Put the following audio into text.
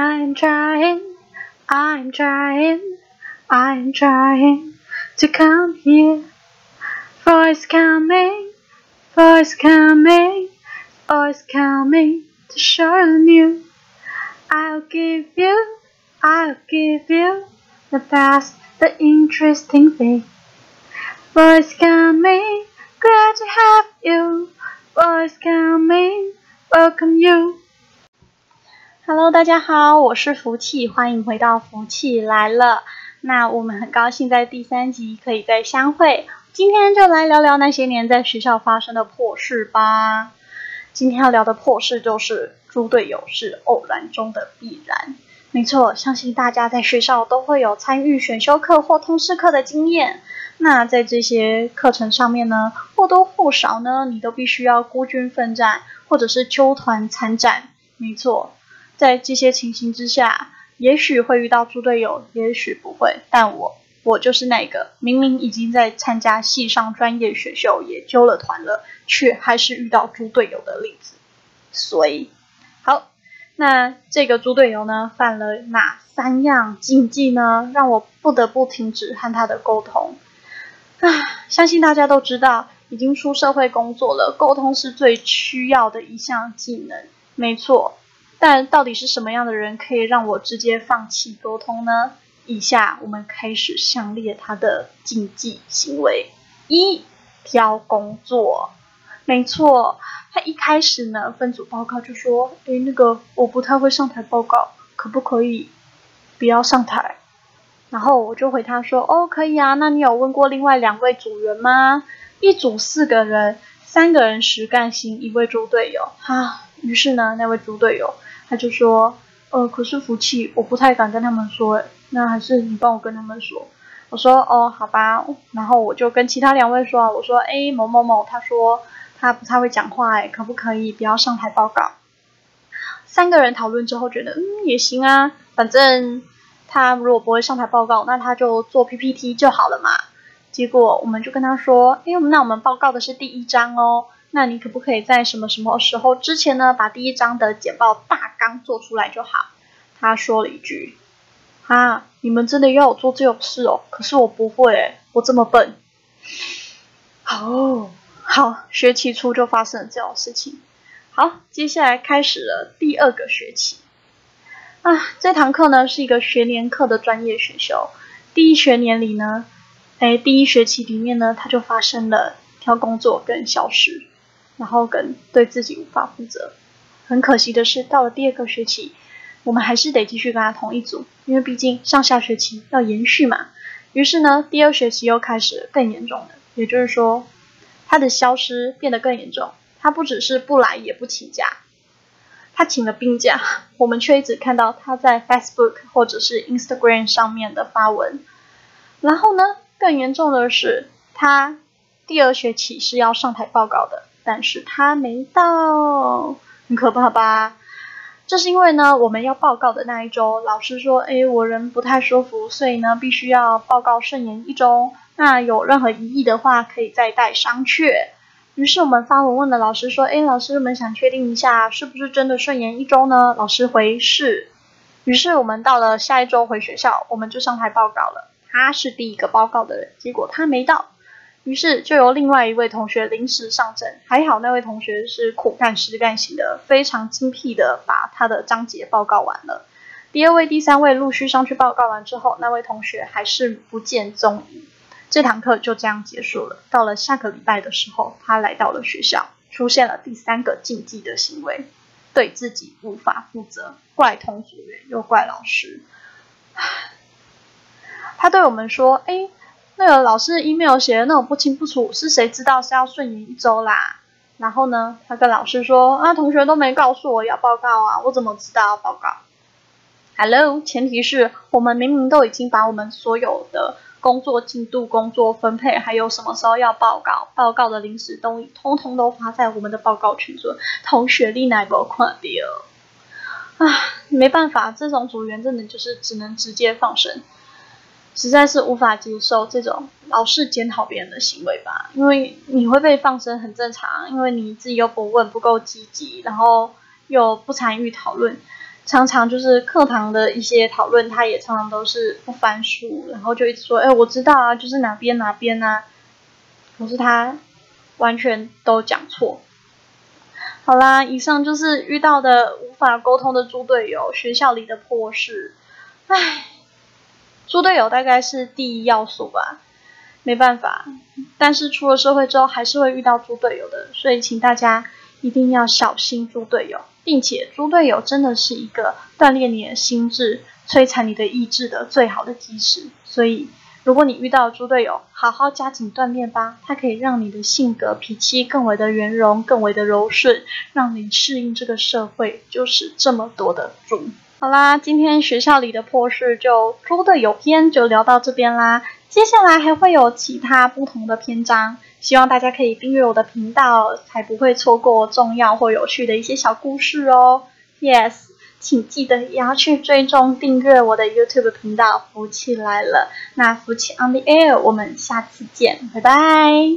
I'm trying, I'm trying, I'm trying to come here. Voice coming, voice coming, voice coming to show you. I'll give you, I'll give you the best, the interesting thing. Voice coming, glad to have you. Voice coming, welcome you. Hello，大家好，我是福气，欢迎回到福气来了。那我们很高兴在第三集可以再相会。今天就来聊聊那些年在学校发生的破事吧。今天要聊的破事就是猪队友是偶然中的必然。没错，相信大家在学校都会有参与选修课或通识课的经验。那在这些课程上面呢，或多或少呢，你都必须要孤军奋战，或者是纠团参战。没错，在这些情形之下，也许会遇到猪队友，也许不会。但我，我就是那个明明已经在参加系上专业选秀，也揪了团了，却还是遇到猪队友的例子。所以，好，那这个猪队友呢，犯了哪三样禁忌呢？让我不得不停止和他的沟通。啊，相信大家都知道，已经出社会工作了，沟通是最需要的一项技能，没错。但到底是什么样的人可以让我直接放弃沟通呢？以下我们开始详列他的禁忌行为：一、挑工作。没错，他一开始呢分组报告就说：“诶，那个我不太会上台报告，可不可以不要上台？”然后我就回他说：“哦，可以啊。那你有问过另外两位组员吗？一组四个人，三个人实干型，一位猪队友。哈，于是呢，那位猪队友他就说：呃，可是福气，我不太敢跟他们说。那还是你帮我跟他们说。我说：哦，好吧。然后我就跟其他两位说：我说：哎，某某某，他说他不太会讲话，哎，可不可以不要上台报告？三个人讨论之后觉得，嗯，也行啊，反正。”他如果不会上台报告，那他就做 PPT 就好了嘛。结果我们就跟他说：“哎，那我们报告的是第一章哦，那你可不可以在什么什么时候之前呢，把第一章的简报大纲做出来就好？”他说了一句：“啊，你们真的要我做这种事哦？可是我不会，我这么笨。”哦，好，学期初就发生了这种事情。好，接下来开始了第二个学期。啊，这堂课呢是一个学年课的专业选修。第一学年里呢，哎，第一学期里面呢，他就发生了挑工作跟消失，然后跟对自己无法负责。很可惜的是，到了第二个学期，我们还是得继续跟他同一组，因为毕竟上下学期要延续嘛。于是呢，第二学期又开始更严重了，也就是说，他的消失变得更严重。他不只是不来，也不请假。他请了病假，我们却一直看到他在 Facebook 或者是 Instagram 上面的发文。然后呢，更严重的是，他第二学期是要上台报告的，但是他没到，很可怕吧？这是因为呢，我们要报告的那一周，老师说，哎，我人不太舒服，所以呢，必须要报告顺延一周。那有任何疑义的话，可以再带商榷。于是我们发文问了老师说：“哎，老师，我们想确定一下，是不是真的顺延一周呢？”老师回是。于是我们到了下一周回学校，我们就上台报告了。他是第一个报告的人，结果他没到，于是就由另外一位同学临时上阵。还好那位同学是苦干实干型的，非常精辟的把他的章节报告完了。第二位、第三位陆续上去报告完之后，那位同学还是不见踪影。这堂课就这样结束了。到了下个礼拜的时候，他来到了学校，出现了第三个禁忌的行为，对自己无法负责，怪同组员又怪老师。他对我们说：“哎，那个老师 email 写的那种不清不楚，是谁知道是要顺延一周啦？”然后呢，他跟老师说：“啊，同学都没告诉我要报告啊，我怎么知道要报告？”Hello，前提是我们明明都已经把我们所有的。工作进度、工作分配，还有什么时候要报告？报告的临时东西，通通都发在我们的报告群中。同学，你哪个看到？啊，没办法，这种组员真的就是只能直接放生，实在是无法接受这种老是检讨别人的行为吧？因为你会被放生很正常，因为你自己又不问、不够积极，然后又不参与讨论。常常就是课堂的一些讨论，他也常常都是不翻书，然后就一直说，哎，我知道啊，就是哪边哪边啊，可是他完全都讲错。好啦，以上就是遇到的无法沟通的猪队友，学校里的破事。唉，猪队友大概是第一要素吧，没办法。但是出了社会之后，还是会遇到猪队友的，所以请大家一定要小心猪队友，并且猪队友真的是一个锻炼你的心智、摧残你的意志的最好的基石，所以。如果你遇到猪队友，好好加紧锻炼吧，它可以让你的性格脾气更为的圆融，更为的柔顺，让你适应这个社会，就是这么多的猪。好啦，今天学校里的破事就猪的有篇就聊到这边啦，接下来还会有其他不同的篇章，希望大家可以订阅我的频道，才不会错过重要或有趣的一些小故事哦。Yes。请记得也要去追踪订阅我的 YouTube 频道，福气来了。那福气 on the air，我们下次见，拜拜。